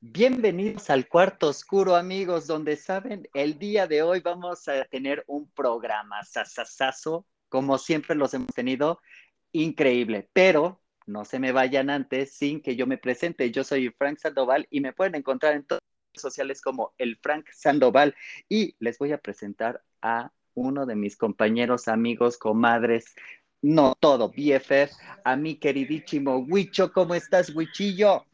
Bienvenidos al cuarto oscuro, amigos, donde saben, el día de hoy vamos a tener un programa sasasazo, como siempre los hemos tenido, increíble, pero no se me vayan antes sin que yo me presente. Yo soy Frank Sandoval y me pueden encontrar en todas las redes sociales como el Frank Sandoval y les voy a presentar a uno de mis compañeros, amigos, comadres, no todo, BFF, a mi queridísimo Huicho. ¿Cómo estás, Huichillo?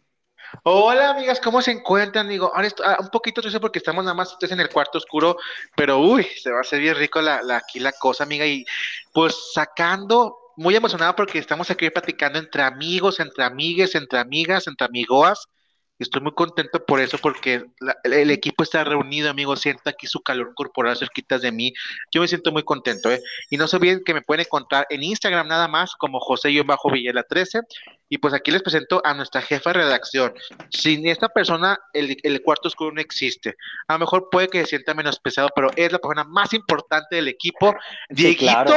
Hola amigas, ¿cómo se encuentran? Digo, ahora ah, un poquito triste porque estamos nada más en el cuarto oscuro, pero uy, se va a hacer bien rico la, aquí la cosa, amiga, y pues sacando, muy emocionado porque estamos aquí platicando entre amigos, entre amigues, entre amigas, entre amigoas, Estoy muy contento por eso, porque el, equipo está reunido, amigos. Siento aquí su calor corporal cerquitas de mí. Yo me siento muy contento, ¿eh? Y no se olviden que me pueden encontrar en Instagram nada más, como José-Villela 13. Y pues aquí les presento a nuestra jefa de redacción. Sin esta persona, el, el cuarto oscuro no existe. A lo mejor puede que se sienta menos pesado, pero es la persona más importante del equipo. ¡Dieguito!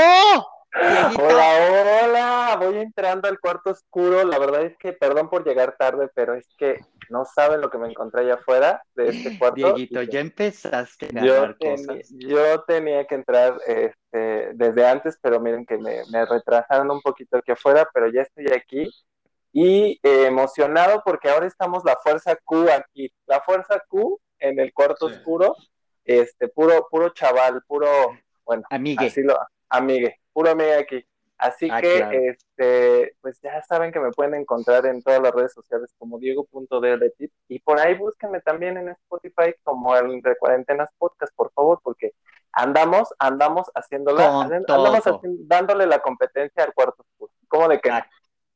Hola, hola, voy entrando al cuarto oscuro. La verdad es que, perdón por llegar tarde, pero es que no saben lo que me encontré allá afuera de este cuarto. Dieguito, ya empezaste a yo, cosas. yo tenía que entrar este, desde antes, pero miren que me, retrasaron un poquito aquí afuera, pero ya estoy aquí y eh, emocionado porque ahora estamos la fuerza Q aquí. La fuerza Q en el cuarto oscuro, este, puro, puro chaval, puro, bueno, amigue. así lo, amigue, puro amigue aquí. Así ah, que, este, pues ya saben que me pueden encontrar en todas las redes sociales como Diego.dltip y por ahí búsquenme también en Spotify como el de Cuarentenas Podcast, por favor, porque andamos, andamos haciéndola, andamos dándole la competencia al cuarto oscuro. ¿Cómo de qué? Ah,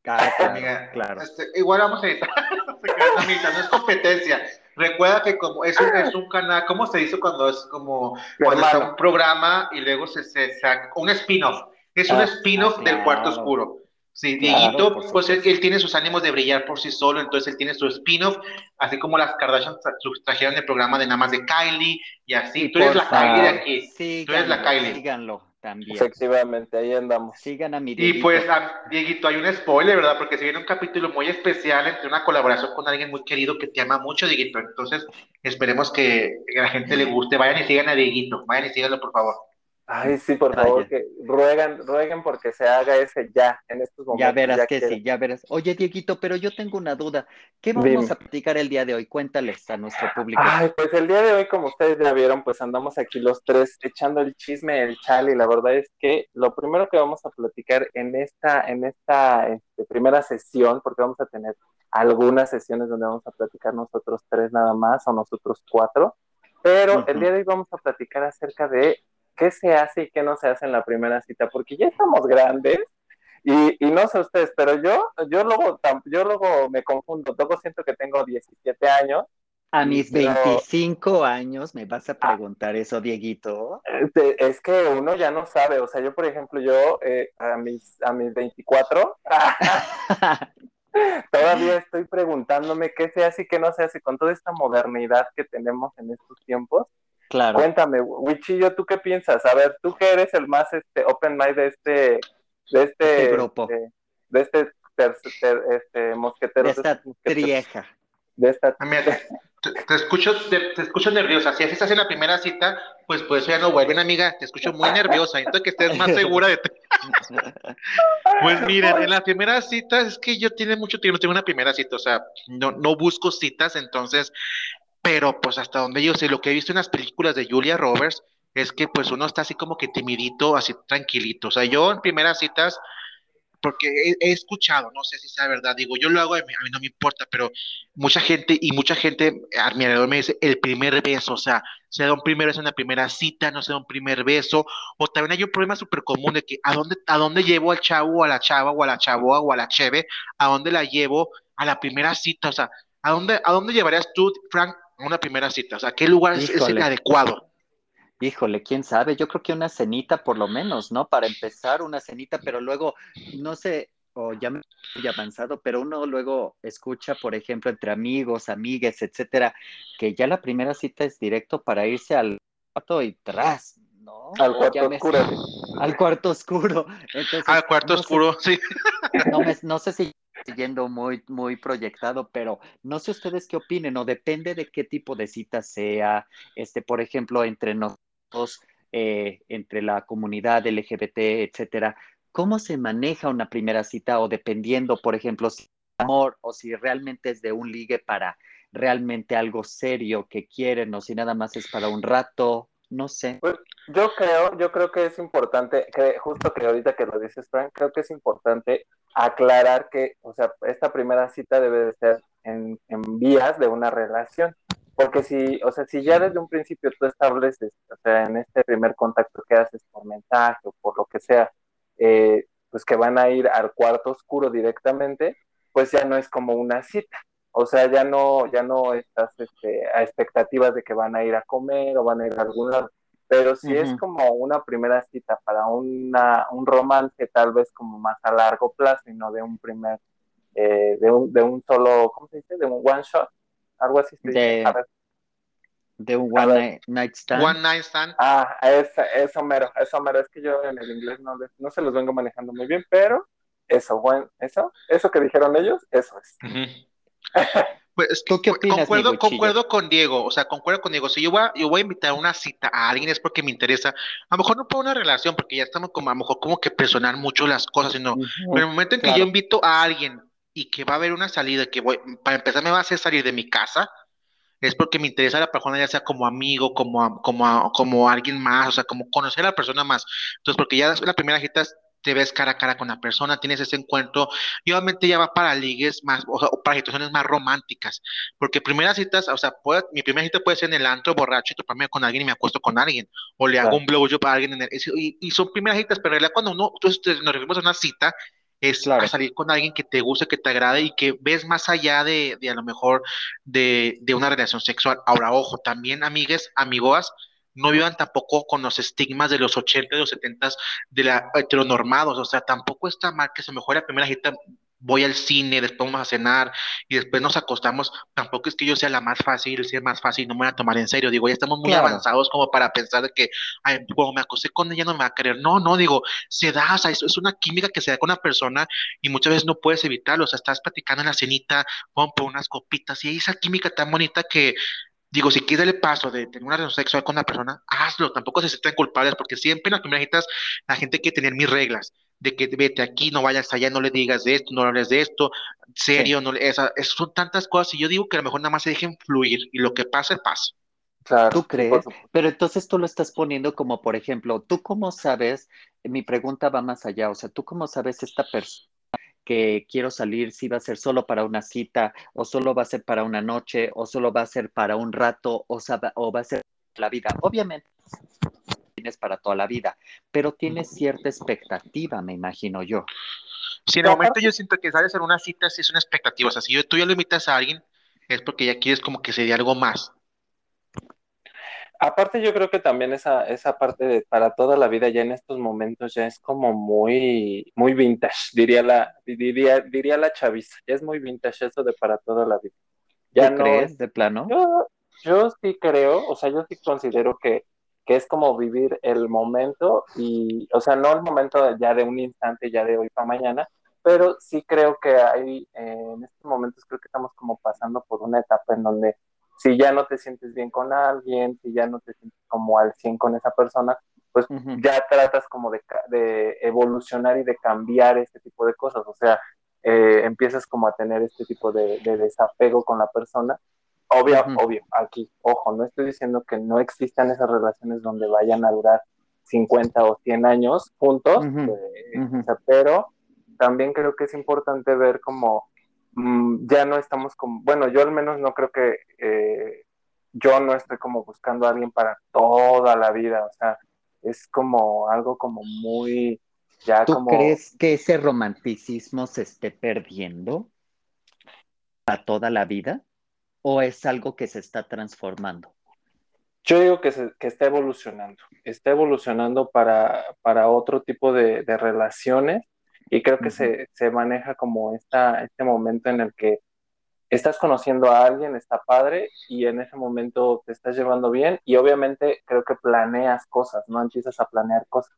claro. Este, igual vamos a editar, no es competencia. Recuerda que como es un, es un canal, ¿cómo se dice cuando es como cuando está un programa y luego se, se saca un spin-off? Es un ah, spin-off ah, del cuarto oscuro. Sí, Dieguito, pues él, tiene sus ánimos de brillar por sí solo, entonces él tiene su spin-off, así como las Kardashian trajeron el programa de nada más de Kylie y así. Tú eres la Kylie de aquí. Sí, Tú eres la Kylie. Síganlo también. Efectivamente, ahí andamos. Sigan a mi Dieguito. Y pues, a, Dieguito, hay un spoiler, ¿verdad? Porque se viene un capítulo muy especial entre una colaboración con alguien muy querido que te ama mucho, Dieguito. Entonces, esperemos que a la gente le guste. Vayan y sigan a Dieguito. Vayan y síganlo, por favor. Ay, sí, por favor, que ruegan, rueguen porque se haga ese ya en estos momentos. Ya verás que sí, ya verás. Oye, Dieguito, pero yo tengo una duda. ¿Qué vamos a platicar el día de hoy? Cuéntales a nuestro público. Ay, pues el día de hoy, como ustedes ya vieron, pues andamos aquí los tres echando el chisme, el chal, y la verdad es que lo primero que vamos a platicar en esta, en esta este, primera sesión, porque vamos a tener algunas sesiones donde vamos a platicar nosotros tres nada más, o nosotros cuatro, pero el día de hoy vamos a platicar acerca de qué se hace y qué no se hace en la primera cita, porque ya estamos grandes y, no sé ustedes, pero yo, yo luego, yo luego me confundo, luego siento que tengo 17 años. A mis 25 años me vas a preguntar eso, Dieguito. Este, es que uno ya no sabe, o sea, yo por ejemplo, yo eh, a mis a mis 24 todavía estoy preguntándome qué se hace y qué no se hace con toda esta modernidad que tenemos en estos tiempos. Claro. Cuéntame, Wichillo, ¿tú qué piensas? A ver, tú que eres el más este, open mind de este, de este, este grupo. De, este, este mosquetero. De esta trieja. De esta. Ah, te, escucho, te, escucho nerviosa. Si estás en la primera cita, pues pues ya no vuelven, amiga. Te escucho muy nerviosa. Entonces que estés más segura de ti. pues miren, en la primera cita es que yo tiene mucho tiempo, tengo una primera cita, o sea, no, no busco citas, entonces pero pues hasta donde yo sé, lo que he visto en las películas de Julia Roberts es que pues uno está así como que timidito, así tranquilito. O sea, yo en primeras citas, porque he, escuchado, no sé si sea verdad, digo, yo lo hago, a mí, no me importa, pero mucha gente y mucha gente a mi alrededor me dice el primer beso, o sea, se da un primer beso en la primera cita, no se da un primer beso, o también hay un problema súper común de que a dónde, a dónde llevo al chavo o a la chava o a la chavoa o a la cheve, a dónde la llevo a la primera cita, o sea, ¿a dónde, a dónde llevarías tú, Frank, una primera cita? O sea, ¿qué lugar es, el adecuado? Híjole, quién sabe, yo creo que una cenita por lo menos, ¿no? Para empezar una cenita, pero luego, no sé, o ya me he avanzado, pero uno luego escucha, por ejemplo, entre amigos, amigues, etcétera, que ya la primera cita es directo para irse al cuarto y tras, ¿no? Al cuarto oscuro. Al cuarto oscuro. al cuarto oscuro, sí. No, no sé si siguiendo muy, muy proyectado, pero no sé ustedes qué opinen, o depende de qué tipo de cita sea, este, por ejemplo, entre nosotros, eh, entre la comunidad LGBT, etcétera, ¿cómo se maneja una primera cita? O dependiendo, por ejemplo, si es amor o si realmente es de un ligue para realmente algo serio que quieren o si nada más es para un rato, no sé. Pues, yo creo, yo creo que es importante, que justo que ahorita que lo dices, Frank, creo que es importante aclarar que, o sea, esta primera cita debe de ser en, vías de una relación. Porque si, o sea, si ya desde un principio tú estableces, o sea, en este primer contacto que haces por mensaje o por lo que sea, eh, pues que van a ir al cuarto oscuro directamente, pues ya no es como una cita. O sea, ya no, ya no estás este, a expectativas de que van a ir a comer o van a ir a algún lado. Pero si es como una primera cita para una, un romance tal vez como más a largo plazo y no de un primer, eh, de, un, de un solo, ¿cómo se dice? De un one shot, algo así. De, de un one night, stand. One night stand. Ah, eso, eso mero, eso mero. Es que yo en el inglés no, no se los vengo manejando muy bien, pero eso, bueno, eso, eso que dijeron ellos, eso es. Pues, ¿Tú qué opinas, concuerdo, concuerdo con Diego, o sea, concuerdo con Diego. Si yo voy, a, yo voy a invitar a una cita a alguien es porque me interesa, a lo mejor no por una relación, porque ya estamos como a lo mejor como que personar mucho las cosas, sino, pero en el momento en que yo invito a alguien y que va a haber una salida, que voy, para empezar me va a hacer salir de mi casa, es porque me interesa la persona, ya sea como amigo, como, como, como alguien más, o sea, como conocer a la persona más. Entonces, porque ya la primera cita te ves cara a cara con la persona, tienes ese encuentro, y obviamente ya va para ligues más, o, para situaciones más románticas, porque primeras citas, o sea, mi primera cita puede ser en el antro borracho y toparme con alguien y me acuesto con alguien, o le hago un blowjob para alguien, en el, y, son primeras citas, pero en realidad cuando uno, entonces nos referimos a una cita, es salir con alguien que te guste, que te agrade y que ves más allá de, de a lo mejor de, de, una relación sexual. Ahora, ojo, también amigues, amigos, no vivan tampoco con los estigmas de los 80 y los 70 de la heteronormados, o sea, tampoco está mal que se mejore la primera cita, voy al cine, después vamos a cenar y después nos acostamos, tampoco es que yo sea la más fácil, sea más fácil, no me voy a tomar en serio, digo, ya estamos muy avanzados como para pensar de que, ay, cuando me acosté con ella no me va a querer, no, no, digo, se da, o sea, es una química que se da con una persona y muchas veces no puedes evitarlo, o sea, estás platicando en la cenita, pon por unas copitas y esa química tan bonita que Digo, si quieres darle paso de tener una relación sexual con una persona, hazlo, tampoco se sientan culpables, porque siempre en las primeras citas la gente quiere tener mis reglas, de que vete aquí, no vayas allá, no le digas de esto, no hables de esto, serio, no esa, son tantas cosas, y yo digo que a lo mejor nada más se dejen fluir, y lo que pase, pasa. Claro, ¿Tú crees? Pero entonces tú lo estás poniendo como, por ejemplo, ¿tú cómo sabes? Mi pregunta va más allá, o sea, ¿tú cómo sabes esta persona que quiero salir, si va a ser solo para una cita, o solo va a ser para una noche, o solo va a ser para un rato, o, va a ser la vida. Obviamente tienes para toda la vida, pero tienes cierta expectativa, me imagino yo. Si en el momento yo siento que sales en una cita, sí es una expectativa. O sea, si tú ya lo invitas a alguien, es porque ya quieres como que se dé algo más. Aparte yo creo que también esa, esa parte de para toda la vida ya en estos momentos ya es como muy, muy vintage, diría la, diría, diría la chaviza, ya es muy vintage eso de para toda la vida. Ya no, crees de plano? Yo, yo sí creo, o sea, yo sí considero que, que es como vivir el momento y, o sea, no el momento ya de un instante, ya de hoy para mañana, pero sí creo que hay, eh, en estos momentos creo que estamos como pasando por una etapa en donde si ya no te sientes bien con alguien, si ya no te sientes como al 100 con esa persona, pues ya tratas como de, de, evolucionar y de cambiar este tipo de cosas, o sea, eh, empiezas como a tener este tipo de, desapego con la persona. Obvio, obvio, aquí, ojo, no estoy diciendo que no existan esas relaciones donde vayan a durar 50 o 100 años juntos, eh, pero también creo que es importante ver como ya no estamos como, bueno, yo al menos no creo que eh, yo no estoy como buscando a alguien para toda la vida, o sea, es como algo como muy, ya ¿Tú crees que ese romanticismo se esté perdiendo a toda la vida o es algo que se está transformando? Yo digo que, se, que está evolucionando, está evolucionando para, para otro tipo de, de relaciones y creo que se, se, maneja como esta, este momento en el que estás conociendo a alguien, está padre, y en ese momento te estás llevando bien, y obviamente creo que planeas cosas, ¿no? Empiezas a planear cosas.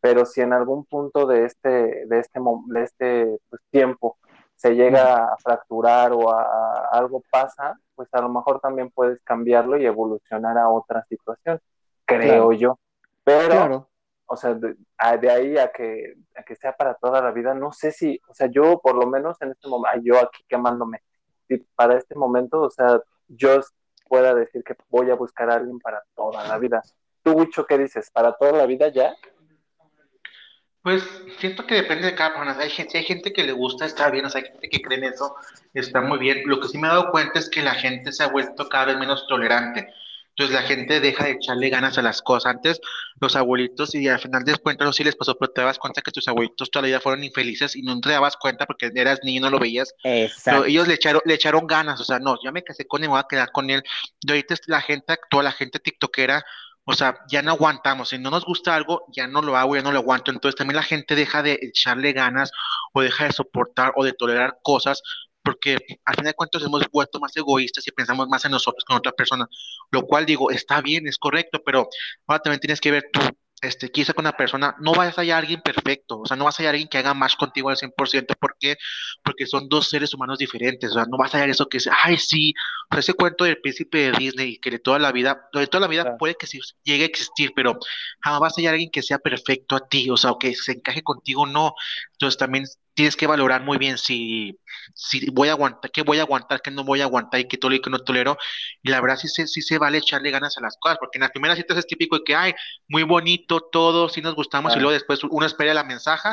Pero si en algún punto de este, de este, de este pues, tiempo se llega a fracturar o a, algo pasa, pues a lo mejor también puedes cambiarlo y evolucionar a otra situación, creo yo. Pero, o sea, de, ahí a que, a que sea para toda la vida, no sé si, o sea, yo por lo menos en este momento, yo aquí quemándome, si para este momento, o sea, yo pueda decir que voy a buscar a alguien para toda la vida. ¿Tú, Wicho, qué dices? ¿Para toda la vida ya? Pues siento que depende de cada persona. Hay gente, hay gente que le gusta, está bien, o sea, hay gente que cree en eso, está muy bien. Lo que sí me he dado cuenta es que la gente se ha vuelto cada vez menos tolerante. Entonces la gente deja de echarle ganas a las cosas. Antes los abuelitos, y al final de cuentas no sí les pasó, pero te das cuenta que tus abuelitos toda la vida fueron infelices y no te dabas cuenta porque eras niño y no lo veías. Exacto. Pero ellos le echaron, le echaron ganas, o sea, no, ya me casé con él, me voy a quedar con él. Y ahorita la gente actual, la gente tiktokera, o sea, ya no aguantamos. Si no nos gusta algo, ya no lo hago, ya no lo aguanto. Entonces también la gente deja de echarle ganas o deja de soportar o de tolerar cosas porque al final de cuentas hemos vuelto más egoístas y pensamos más en nosotros que en otra persona, lo cual digo, está bien, es correcto, pero ahora también tienes que ver tú este, quizá con una persona, no vas a hallar a alguien perfecto, o sea, no vas a hallar a alguien que haga más contigo al 100%, ¿por qué? Porque son dos seres humanos diferentes, o sea, no vas a hallar eso que es, ay, sí, o sea, ese cuento del príncipe de Disney, que de toda la vida, de toda la vida puede que sí llegue a existir, pero jamás vas a hallar a alguien que sea perfecto a ti, o sea, o que se encaje contigo, no, entonces también tienes que valorar muy bien si, si voy a aguantar, qué voy a aguantar, qué no voy a aguantar y qué tolero y qué no tolero. Y la verdad sí se, sí se vale echarle ganas a las cosas, porque en las primeras citas es típico de que, ay, muy bonito todo, sí nos gustamos, y luego después uno espera la mensaje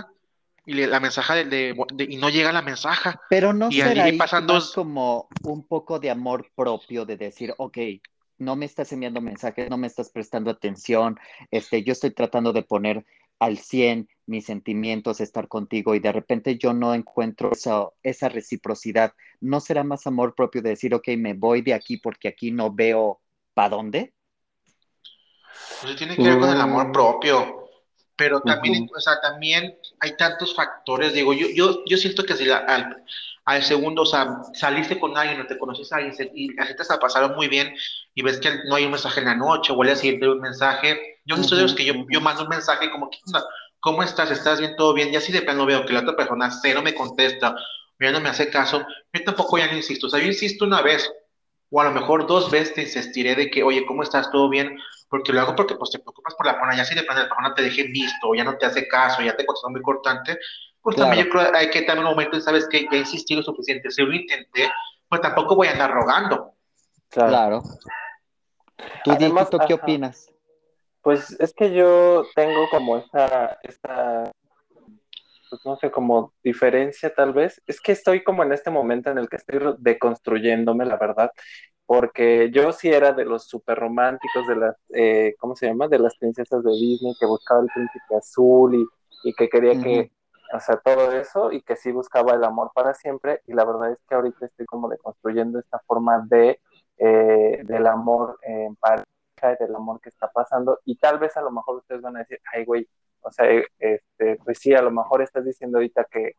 y la mensaje de, y no llega la mensaje. Pero no y será ahí pasando... como un poco de amor propio de decir, ok, no me estás enviando mensajes, no me estás prestando atención, este, yo estoy tratando de poner al 100 mis sentimientos, estar contigo y de repente yo no encuentro esa, esa reciprocidad, ¿no será más amor propio de decir, ok, me voy de aquí porque aquí no veo para dónde? Pues tiene que ver con el amor propio, pero también, o sea, también hay tantos factores, digo, yo, yo, yo siento que si al, al, segundo, o sea, saliste con alguien o te conoces a alguien y la gente se pasaron muy bien y ves que no hay un mensaje en la noche o al día un mensaje, yo no soy de los que yo, yo mando un mensaje como, ¿cómo estás? ¿Estás bien? ¿Todo bien? Y así de plano veo que la otra persona cero me contesta, ya no me hace caso, yo tampoco ya no insisto. O sea, yo insisto una vez, o a lo mejor dos veces te insistiré de que, oye, ¿cómo estás? ¿Todo bien? Porque lo hago porque pues te preocupas por la persona, ya si de plano la persona te deje visto, o ya no te hace caso, ya te contestó muy cortante, pues también yo creo que hay que también un momento, sabes que ya insistí lo suficiente, si lo intenté, pues tampoco voy a andar rogando. Claro. ¿Tú, Además, qué opinas? Pues es que yo tengo como esta, esta, pues no sé, como diferencia tal vez. Es que estoy como en este momento en el que estoy deconstruyéndome, la verdad, porque yo sí era de los super románticos, de las, eh, ¿cómo se llama? De las princesas de Disney, que buscaba el príncipe azul y, y que quería que, o sea, todo eso, y que sí buscaba el amor para siempre, y la verdad es que ahorita estoy como deconstruyendo esta forma de, eh, del amor en pareja del amor que está pasando y tal vez a lo mejor ustedes van a decir, ay güey, o sea, este, pues sí, a lo mejor estás diciendo ahorita que,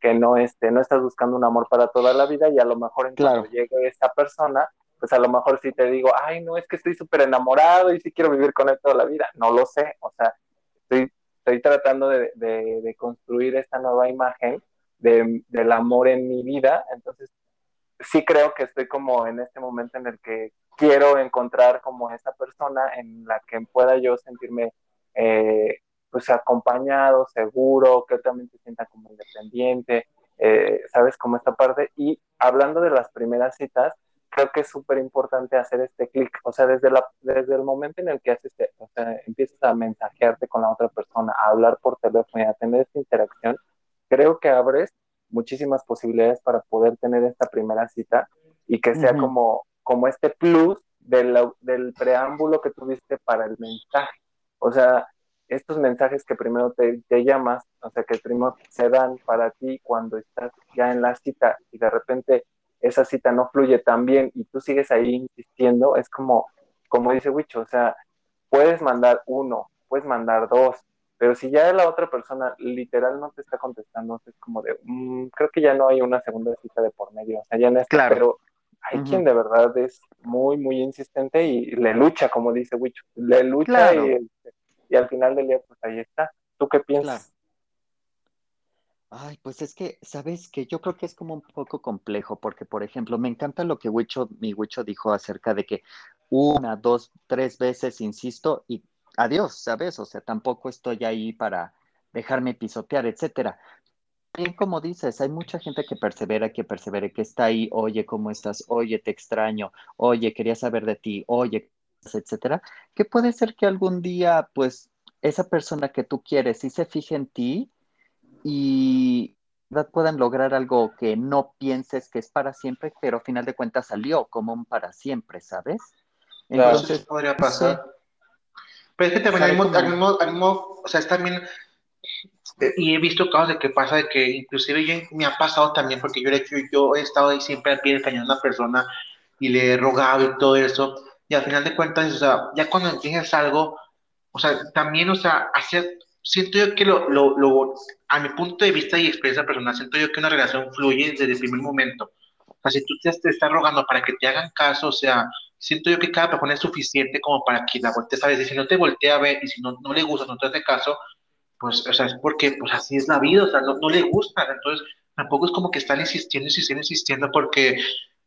que no, este, no estás buscando un amor para toda la vida y a lo mejor en cuanto llegue esa persona, pues a lo mejor sí te digo, ay no, es que estoy súper enamorado y sí quiero vivir con él toda la vida, no lo sé, o sea, estoy, estoy tratando de, de, construir esta nueva imagen de, del amor en mi vida, entonces sí creo que estoy como en este momento en el que quiero encontrar como esa persona en la que pueda yo sentirme eh, pues acompañado, seguro, que también se sienta como independiente, eh, sabes, como esta parte. Y hablando de las primeras citas, creo que es súper importante hacer este clic, o sea, desde, la, desde el momento en el que haces o sea, empiezas a mensajearte con la otra persona, a hablar por teléfono y a tener esta interacción, creo que abres muchísimas posibilidades para poder tener esta primera cita y que sea como como este plus del, preámbulo que tuviste para el mensaje. O sea, estos mensajes que primero te, llamas, o sea, que primero se dan para ti cuando estás ya en la cita y de repente esa cita no fluye tan bien y tú sigues ahí insistiendo, es como, como dice Wicho, o sea, puedes mandar uno, puedes mandar dos, pero si ya la otra persona literal no te está contestando, es como de, mm, creo que ya no hay una segunda cita de por medio, o sea, ya no es claro. pero hay quien de verdad es muy, muy insistente y le lucha, como dice Wicho, le lucha y, al final del día, pues ahí está. ¿Tú qué piensas? Ay, pues es que, ¿sabes que Yo creo que es como un poco complejo, porque, por ejemplo, me encanta lo que Wicho, mi Wicho dijo acerca de que una, dos, tres veces insisto y adiós, ¿sabes? O sea, tampoco estoy ahí para dejarme pisotear, etcétera. Bien, como dices, hay mucha gente que persevera, que persevera, que está ahí, oye, ¿cómo estás? Oye, te extraño, oye, quería saber de ti, oye, etcétera, que puede ser que algún día, pues, esa persona que tú quieres sí se fije en ti y puedan lograr algo que no pienses que es para siempre, pero a final de cuentas salió como un para siempre, ¿sabes? Entonces, podría pasar. Pero es que también al mismo, o sea, es también, eh, y he visto casos de que pasa, de que inclusive me ha pasado también, porque yo, yo, yo he estado ahí siempre al pie del cañón de una persona y le he rogado y todo eso, y al final de cuentas, o sea, ya cuando entiendes algo, o sea, también, o sea, hacer, siento yo que lo, lo, lo, a mi punto de vista y experiencia personal, siento yo que una relación fluye desde el primer momento. O sea, si tú te, te estás rogando para que te hagan caso, o sea, siento yo que cada persona es suficiente como para que la voltees a ver. Y si no te voltea a ver y si no, no le gusta, no te hace caso, pues, o sea, es porque, pues así es la vida, o sea, no, no le gusta. Entonces, tampoco es como que están insistiendo, insistiendo, insistiendo, porque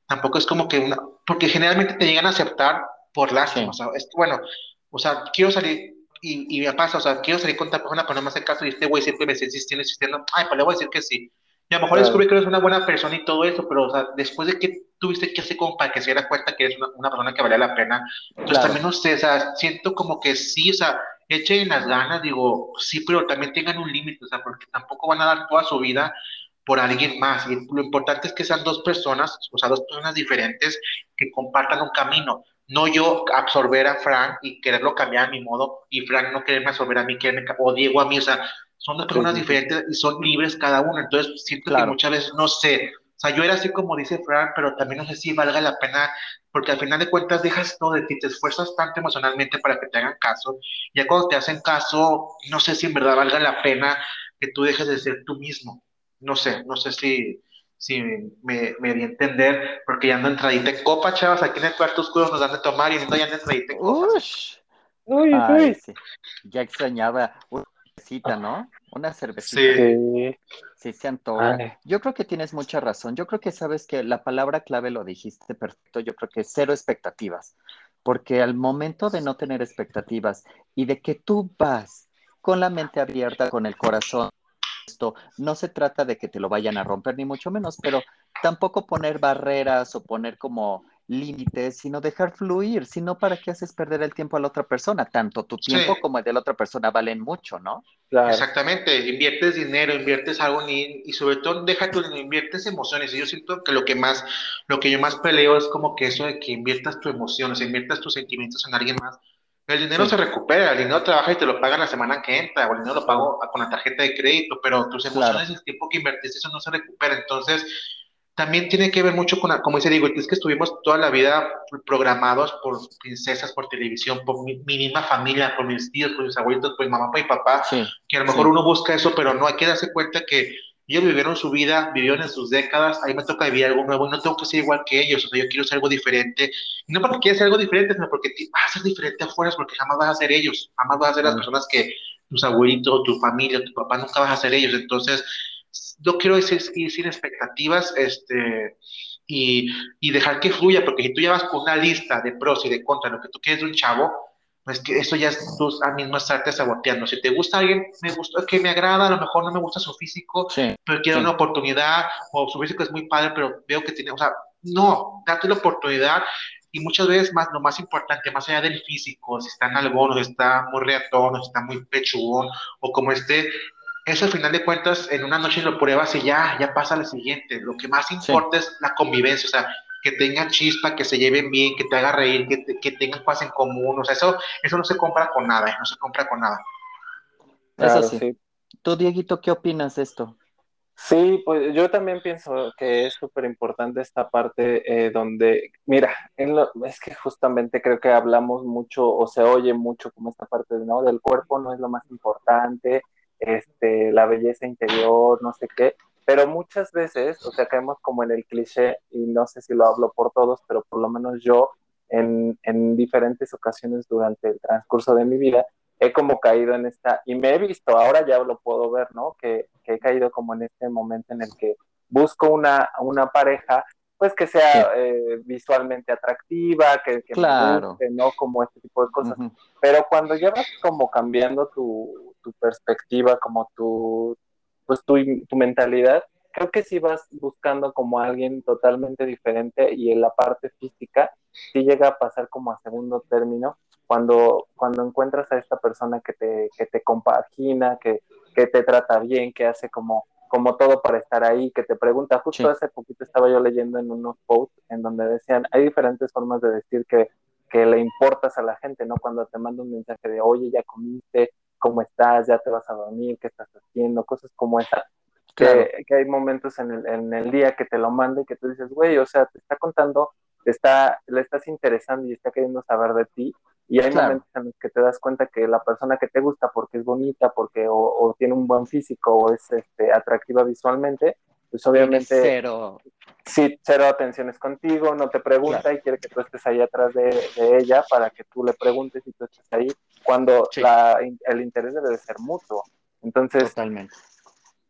tampoco es como que una, porque generalmente te llegan a aceptar por lástima, o sea, es, bueno, o sea, quiero salir, y, y me pasa, o sea, quiero salir con esta persona, pero no me hace caso, y este güey siempre me está insistiendo, insistiendo, ay, pues le voy a decir que sí. Y a lo mejor descubrí que eres una buena persona y todo eso, pero, o sea, después de que tuviste que hacer como para que se diera cuenta que eres una, persona que valía la pena. Pues también, no sé, o sea, siento como que sí, o sea, echen las ganas, digo, sí, pero también tengan un límite, o sea, porque tampoco van a dar toda su vida por alguien más. Y lo importante es que sean dos personas, o sea, dos personas diferentes que compartan un camino. No yo absorber a Frank y quererlo cambiar a mi modo y Frank no quererme absorber a mí, quererme, o Diego a mí, o sea, son dos personas diferentes y son libres cada uno. Entonces, siento que muchas veces, no sé, o sea, yo era así como dice Fran, pero también no sé si valga la pena, porque al final de cuentas dejas todo de ti, te esfuerzas tanto emocionalmente para que te hagan caso, ya cuando te hacen caso, no sé si en verdad valga la pena que tú dejes de ser tú mismo. No sé, no sé si, si me, me di a entender, porque ya ando entradita en copa, chavas, aquí en el cuarto oscuro nos dan de tomar y no ya ando entradita en copa. Uy, uy, Sí. Ya extrañaba una cervecita, ¿no? Una cervecita. Sí. Sí, se antoja. Yo creo que tienes mucha razón. Yo creo que sabes que la palabra clave lo dijiste perfecto. Yo creo que cero expectativas. Porque al momento de no tener expectativas y de que tú vas con la mente abierta, con el corazón, esto no se trata de que te lo vayan a romper, ni mucho menos, pero tampoco poner barreras o poner como límites, sino dejar fluir, sino para qué haces perder el tiempo a la otra persona, tanto tu tiempo como el de la otra persona valen mucho, ¿no? Exactamente, inviertes dinero, inviertes algo y, y sobre todo deja tu inviertes emociones. Y yo siento que lo que más, lo que yo más peleo es como que eso de que inviertas tus emociones, inviertas tus sentimientos en alguien más. El dinero se recupera, el dinero trabaja y te lo pagan la semana que entra, o el dinero lo pago con la tarjeta de crédito, pero tus emociones, el tiempo que invertiste, eso no se recupera. Entonces, también tiene que ver mucho con, como dice Diego, es que estuvimos toda la vida programados por princesas, por televisión, por mi, misma familia, por mis tíos, por mis abuelitos, por mi mamá, por mi papá, que a lo mejor uno busca eso, pero no hay que darse cuenta que ellos vivieron su vida, vivieron en sus décadas, ahí me toca vivir algo nuevo y no tengo que ser igual que ellos, o sea, yo quiero ser algo diferente, y no porque quieras ser algo diferente, sino porque vas a ser diferente afuera, porque jamás vas a ser ellos, jamás vas a ser las personas que tus abuelitos, tu familia, tu papá, nunca vas a ser ellos, entonces no quiero decir ir sin expectativas este, y, y, dejar que fluya, porque si tú llevas con una lista de pros y de contras lo que tú quieres de un chavo, pues que eso ya es tú a mismo estarte saboteando. Si te gusta alguien, me gusta, que me agrada, a lo mejor no me gusta su físico, pero quiero una oportunidad, o su físico es muy padre, pero veo que tiene, o sea, no, date la oportunidad y muchas veces más, lo más importante, más allá del físico, si está en algo, si está muy reatón, o si está muy pechugón, o como esté, eso al final de cuentas, en una noche lo pruebas y ya, ya pasa lo siguiente. Lo que más importa es la convivencia, o sea, que tengan chispa, que se lleven bien, que te haga reír, que, que tengan paz en común. O sea, eso, eso no se compra con nada, ¿eh? no se compra con nada. eso sí. Tú, Dieguito, ¿qué opinas de esto? Sí, pues yo también pienso que es súper importante esta parte eh, donde, mira, es que justamente creo que hablamos mucho o se oye mucho como esta parte ¿no? del cuerpo no es lo más importante, este, la belleza interior, no sé qué, pero muchas veces, o sea, caemos como en el cliché, y no sé si lo hablo por todos, pero por lo menos yo, en, en diferentes ocasiones durante el transcurso de mi vida, he como caído en esta, y me he visto, ahora ya lo puedo ver, ¿no? Que, he caído como en este momento en el que busco una, una pareja, pues que sea eh, visualmente atractiva, que, que me guste, ¿no? Como este tipo de cosas. Pero cuando ya vas como cambiando tu, tu perspectiva, como tu, pues tu, tu mentalidad, creo que si vas buscando como alguien totalmente diferente y en la parte física sí llega a pasar como a segundo término cuando, cuando encuentras a esta persona que te, que te compagina, que, que te trata bien, que hace como, como todo para estar ahí, que te pregunta, justo hace poquito estaba yo leyendo en unos posts en donde decían, hay diferentes formas de decir que, que le importas a la gente, ¿no? Cuando te manda un mensaje de, oye, ya comiste, ¿cómo estás? ¿Ya te vas a dormir? ¿Qué estás haciendo? Cosas como esa que, hay momentos en el, en el, día que te lo manda y que tú dices, güey, o sea, te está contando, te está, le estás interesando y está queriendo saber de ti. Y hay momentos en los que te das cuenta que la persona que te gusta porque es bonita, porque o, tiene un buen físico o es este, atractiva visualmente, pues obviamente cero. Sí, cero atenciones contigo, no te pregunta y quiere que tú estés ahí atrás de, ella para que tú le preguntes y tú estés ahí, cuando la, el interés debe de ser mutuo. Entonces, Totalmente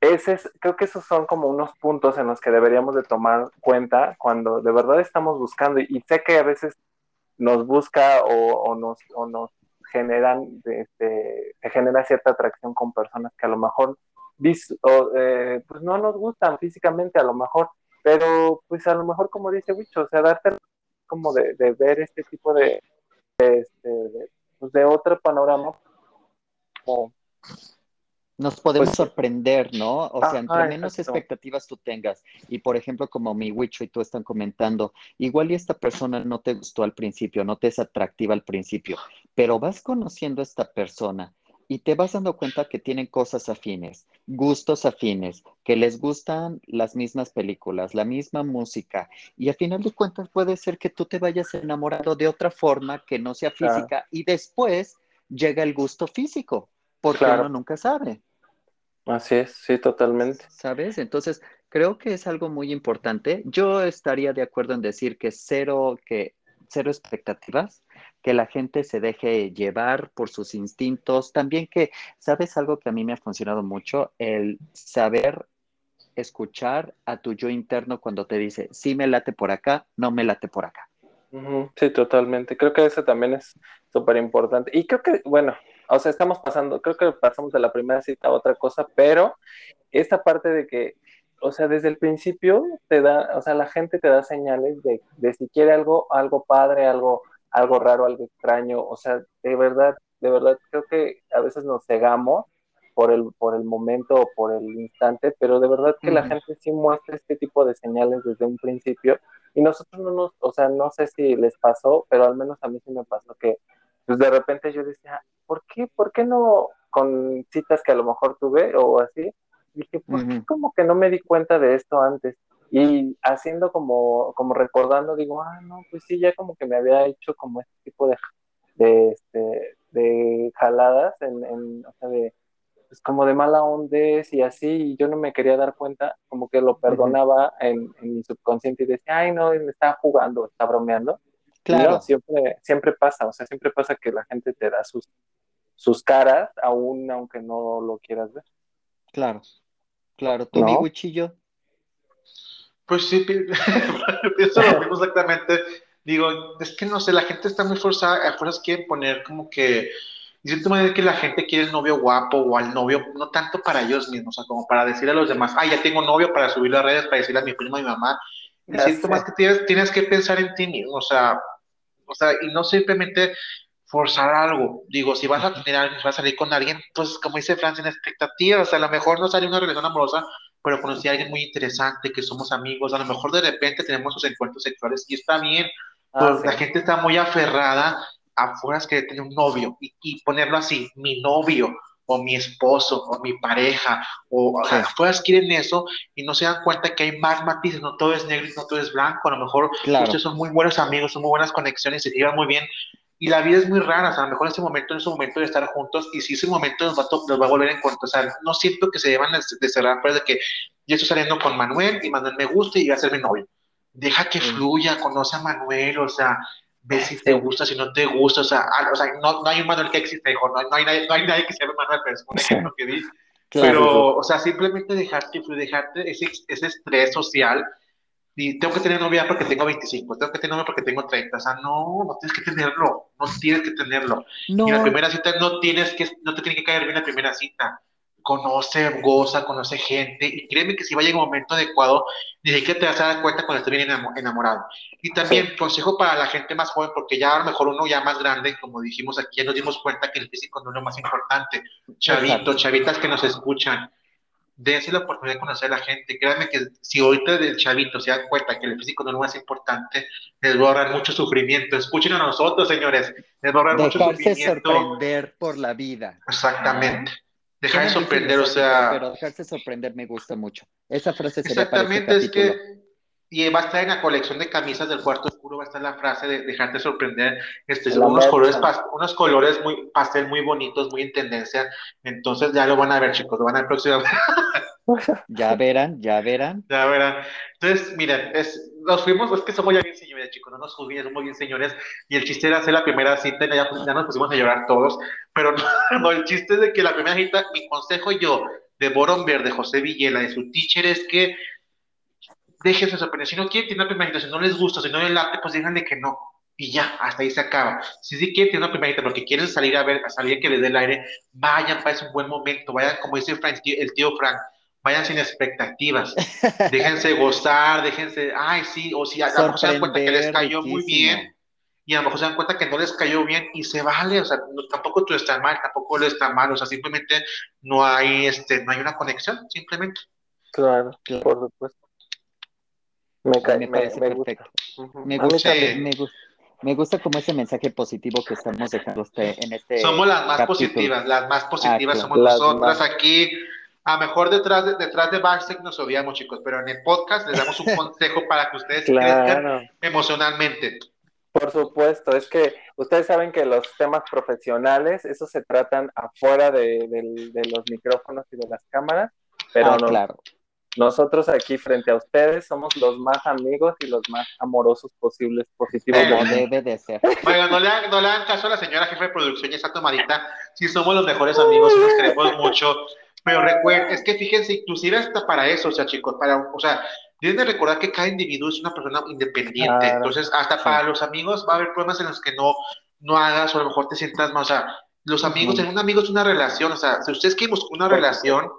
ese creo que esos son como unos puntos en los que deberíamos de tomar cuenta cuando de verdad estamos buscando y, sé que a veces nos busca o, nos, o nos generan, este, se genera cierta atracción con personas que a lo mejor eh, pues no nos gustan físicamente a lo mejor, pero pues a lo mejor como dice Wicho, o sea, darte como de, ver este tipo de, de, este, de, pues de otro panorama como nos podemos pues sorprender, ¿no? O sea, entre menos expectativas tú tengas, y por ejemplo, como mi Wicho y tú están comentando, igual y esta persona no te gustó al principio, no te es atractiva al principio, pero vas conociendo a esta persona y te vas dando cuenta que tienen cosas afines, gustos afines, que les gustan las mismas películas, la misma música, y a final de cuentas puede ser que tú te vayas enamorando de otra forma que no sea física y después llega el gusto físico, porque uno nunca sabe. Así es, sí, totalmente. ¿Sabes? Entonces, creo que es algo muy importante. Yo estaría de acuerdo en decir que cero, que cero expectativas, que la gente se deje llevar por sus instintos. También que, ¿sabes algo que a mí me ha funcionado mucho? El saber escuchar a tu yo interno cuando te dice, sí me late por acá, no me late por acá. Sí, totalmente. Creo que eso también es súper importante. Y creo que, bueno, o sea, estamos pasando, creo que pasamos de la primera cita a otra cosa, pero esta parte de que, o sea, desde el principio te da, o sea, la gente te da señales de, de si quiere algo, algo padre, algo, algo raro, algo extraño, o sea, de verdad, de verdad, creo que a veces nos cegamos por el, por el momento o por el instante, pero de verdad que la gente sí muestra este tipo de señales desde un principio y nosotros no nos, o sea, no sé si les pasó, pero al menos a mí sí me pasó que pues de repente yo decía, ¿por qué, por qué no con citas que a lo mejor tuve o así? Dije, ¿por qué como que no me di cuenta de esto antes? Y haciendo como, como recordando, digo, ah, no, pues sí, ya como que me había hecho como este tipo de, de, este, de jaladas, en, en, o sea, de, pues como de mala onda y así, y yo no me quería dar cuenta, como que lo perdonaba en, en, mi subconsciente y decía, ay, no, me estaba jugando, está bromeando. Claro. siempre, siempre pasa, o sea, siempre pasa que la gente te da sus, sus caras, aún aunque no lo quieras ver. Claro, claro. ¿Tú, mi cuchillo? Pues sí, pienso lo mismo exactamente. Digo, es que no sé, la gente está muy forzada, a fuerzas quieren poner como que, de cierta manera que la gente quiere el novio guapo o al novio, no tanto para ellos mismos, o sea, como para decirle a los demás, ah, ya tengo novio para subir las redes, para decirle a mi primo y mi mamá. Y siento más que tienes, tienes que pensar en ti mismo, o sea, o sea, y no simplemente forzar algo. Digo, si vas a tener si vas a salir con alguien, pues como dice Francia, en expectativas, o sea, a lo mejor no sale una relación amorosa, pero conocí a alguien muy interesante, que somos amigos, a lo mejor de repente tenemos esos encuentros sexuales y está bien, ah, pues la gente está muy aferrada a fuerzas que tener un novio y, y, ponerlo así, mi novio o mi esposo o mi pareja o sí. afueras quieren eso y no se dan cuenta que hay más matices, no todo es negro y no todo es blanco, a lo mejor ustedes son muy buenos amigos, son muy buenas conexiones, se llevan muy bien, y la vida es muy rara, o sea, a lo mejor ese momento, en ese momento de estar juntos, y si ese momento nos va, a, va a volver en cuenta, o sea, no siento que se llevan de cerrar, pues de que yo estoy saliendo con Manuel y Manuel me gusta y va a ser mi novio. Deja que fluya, conoce a Manuel, o sea, ves si te gusta, si no te gusta, o sea, ah, o sea no, no, hay un manual que exista, hijo, no, no, hay, nadie, no hay nadie que se llame Manuel, pero es un ejemplo que di. pero, o sea, simplemente dejarte dejarte ese, ese estrés social tengo que tener novia porque tengo 25, tengo que tener novia porque tengo 30, o sea, no, no tienes que tenerlo, no tienes que tenerlo. No. Y la primera cita no tienes que, no te tiene que caer bien la primera cita conoce, goza, conoce gente, y créeme que si va a llegar un momento adecuado, ni que te vas a dar cuenta cuando estés bien enamorado. Y también consejo para la gente más joven, porque ya a lo mejor uno ya más grande, como dijimos aquí, ya nos dimos cuenta que el físico no es lo más importante. Chavitos, chavitas que nos escuchan, dense la oportunidad de conocer a la gente. Créanme que si ahorita del chavito se dan cuenta que el físico no es más importante, les va a ahorrar mucho sufrimiento. Escuchen a nosotros, señores, les va a ahorrar mucho sufrimiento. sorprender por la vida. Exactamente. Dejar de sorprender, o sea. Pero dejarse sorprender me gusta mucho. Esa frase sería Exactamente, para este es que. Y va a estar en la colección de camisas del cuarto va a estar la frase de dejarte sorprender. Este, unos, colores, unos colores muy pastel muy bonitos, muy en tendencia. Entonces ya lo van a ver, chicos, lo van a ver próximamente. Ya verán, ya verán. Ya verán. Entonces, miren, es, nos fuimos, es que somos ya bien señores, chicos, no nos juzguen, somos bien señores. Y el chiste era hacer la primera cita, y ya, ya nos pusimos a llorar todos. Pero no, el chiste es de que la primera cita, mi consejo yo, de Boromber, de José Villela, de su teacher, es que déjense sorprender. Si no quieren tener una si no les gusta, si no les late, pues díganle que no. Y ya, hasta ahí se acaba. Si sí quieren tener una primera cita porque quieren salir a ver, a salir a que les dé el aire, vayan para ese un buen momento, vayan, como dice el tío Frank, vayan sin expectativas, déjense gozar, déjense, ay, sí, o si a lo mejor se dan cuenta que les cayó muy bien, y a lo mejor se dan cuenta que no les cayó bien, y se vale, o sea, tampoco tú estás mal, tampoco él está mal, o sea, simplemente no hay, este, no hay una conexión, simplemente. Claro, por supuesto. Me, cae, me, parece perfecto. Me gusta, me, gusta, me gusta como ese mensaje positivo que estamos dejando este, en este. Somos las más positivas, las más positivas ah, somos nosotras aquí a mejor detrás de, detrás de backstage nos odiamos, chicos, pero en el podcast les damos un consejo para que ustedes crezcan emocionalmente. Por supuesto, es que ustedes saben que los temas profesionales, esos se tratan afuera de, los micrófonos y de las cámaras, pero ah, no, claro. Nosotros aquí frente a ustedes somos los más amigos y los más amorosos posibles, positivos. como debe de ser. Bueno, no le, hagan, caso a la señora jefe de producción y esa tomadita, si somos los mejores amigos y nos queremos mucho. Pero recuerden, es que fíjense, inclusive hasta para eso, o sea, chicos, para, o sea, deben de recordar que cada individuo es una persona independiente. Entonces, hasta para los amigos va a haber problemas en los que no, no hagas o a lo mejor te sientas más. O sea, los amigos, en un amigo es una relación. O sea, si ustedes quieren buscar una relación,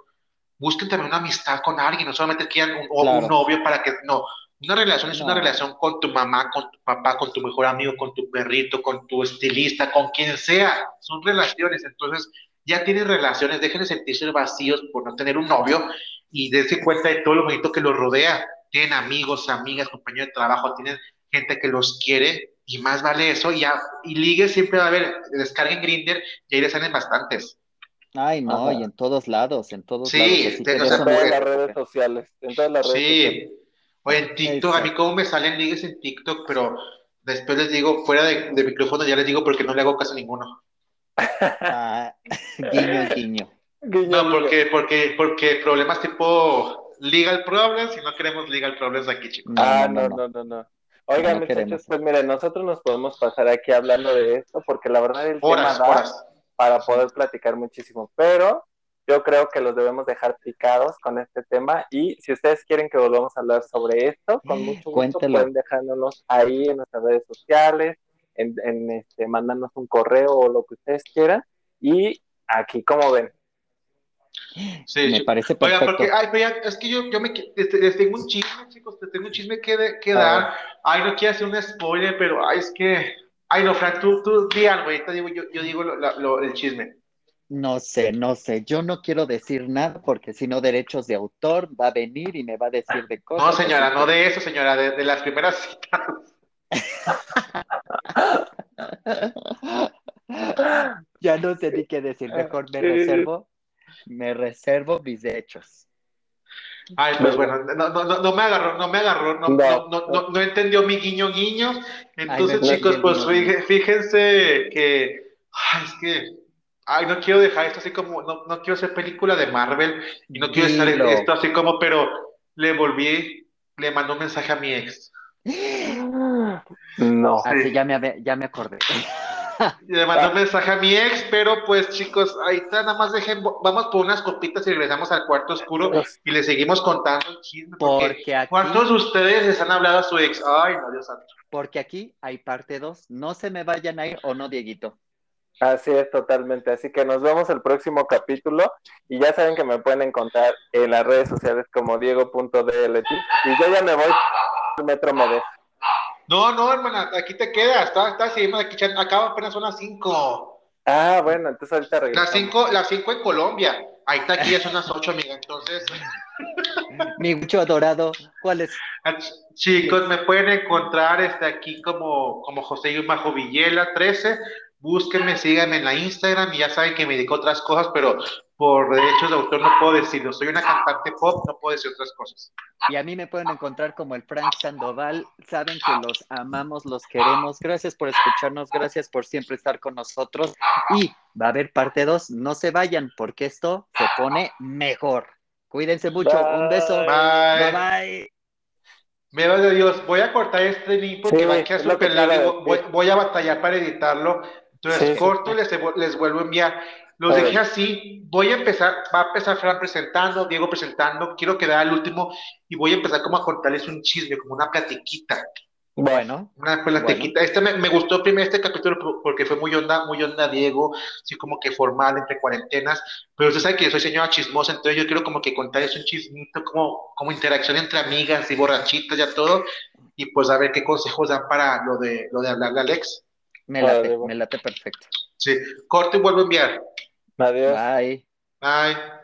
busquen también una amistad con alguien, no solamente quieran un, un novio para que. No, una relación es una relación con tu mamá, con tu papá, con tu mejor amigo, con tu perrito, con tu estilista, con quien sea. Son relaciones. Entonces, ya tienen relaciones, dejen de sentirse vacíos por no tener un novio y dense cuenta de todo lo bonito que los rodea. Tienen amigos, amigas, compañeros de trabajo, tienen gente que los quiere y más vale eso. Y, ya, y ligue siempre va a haber, descarguen Grinder y ahí les salen bastantes. Ay, no, y en todos lados, en todos lados. Sí, en todas las redes sociales. En todas las redes sí. O en TikTok, a mí como me salen ligues en TikTok, pero después les digo, fuera de, de micrófono ya les digo porque no le hago caso a ninguno. Ah, guiño, guiño. No, porque, porque, porque problemas tipo legal problems, si no queremos legal problems aquí, chicos. ah, no, no, no, no. Oigan, muchachos, pues miren, nosotros nos podemos pasar aquí hablando de esto, porque la verdad el tema da para poder platicar muchísimo, pero yo creo que los debemos dejar picados con este tema y si ustedes quieren que volvamos a hablar sobre esto, con mucho gusto pueden dejándonos ahí en nuestras redes sociales, en, en este, mandarnos un correo o lo que ustedes quieran. Y aquí, como ven. Sí, me parece perfecto. Oiga, porque, ay, es que yo, yo me, les tengo un chisme, chicos, te tengo un chisme que, que dar. Ay, no quiero hacer un spoiler, pero ay, es que, ay, no, Frank, tú, tú di algo, digo, yo, yo digo lo, lo, el chisme. No sé, no sé. Yo no quiero decir nada porque si no, derechos de autor va a venir y me va a decir de cosas. No, señora, no de eso, señora, de, de las primeras citas. ya no sé ni qué decir, mejor me reservo, me reservo mis derechos. Ay, pues bueno, no, no, no, me agarró, no me agarró, no, no, no, no entendió mi guiño guiño. Entonces, chicos, pues fíjense que, ay, es que, ay, no quiero dejar esto así como, no, no quiero hacer película de Marvel y no quiero estar en esto así como, pero le volví, le mandó un mensaje a mi ex. No. Así ya me, ya me acordé. Le mandó un mensaje a mi ex, pero pues chicos, ahí está, nada más dejen, vamos por unas copitas y regresamos al cuarto oscuro y le seguimos contando el chisme. Porque, aquí, ¿Cuántos de ustedes les han hablado a su ex? Ay, no, Dios santo. Porque aquí hay parte 2. No se me vayan a ir o no, Dieguito. Así es, totalmente. Así que nos vemos el próximo capítulo y ya saben que me pueden encontrar en las redes sociales como diego.dlt y yo ya me voy al metro me No, no, hermana, aquí te quedas, está, está así, aquí acaba apenas son las 5. Ah, bueno, entonces ahorita regresamos. Las 5 las cinco en Colombia, ahí está aquí ya son las 8, amiga, entonces... Mi mucho adorado, ¿cuál es? Chicos, me pueden encontrar este, aquí como, como José Yumajo Villela 13, búsquenme, síganme en la Instagram y ya saben que me dedico a otras cosas, pero por derechos de autor no puedo decirlo. Soy una cantante pop, no puedo decir otras cosas. Y a mí me pueden encontrar como el Frank Sandoval. Saben que los amamos, los queremos. Gracias por escucharnos, gracias por siempre estar con nosotros. Y va a haber parte 2. No se vayan porque esto se pone mejor. Cuídense mucho. Un beso. Bye. Bye. bye. de Dios, voy a cortar este link porque va a quedar súper largo. Voy, a batallar para editarlo. Entonces, corto y les, les vuelvo a enviar. Los dejé así. Voy a empezar, va a empezar Fran presentando, Diego presentando. Quiero quedar al último y voy a empezar como a contarles un chisme, como una platiquita. Bueno. Una platiquita. Este me, me, gustó primero este capítulo porque fue muy onda, muy onda Diego, así como que formal entre cuarentenas. Pero usted sabe que yo soy señora chismosa, entonces yo quiero como que contarles un chismito, como, como interacción entre amigas y borrachitas, ya todo. Y pues a ver qué consejos dan para lo de, lo de hablarle a Alex. Me late, me late perfecto. Sí, corto y vuelvo a enviar. Adiós. Bye. Bye.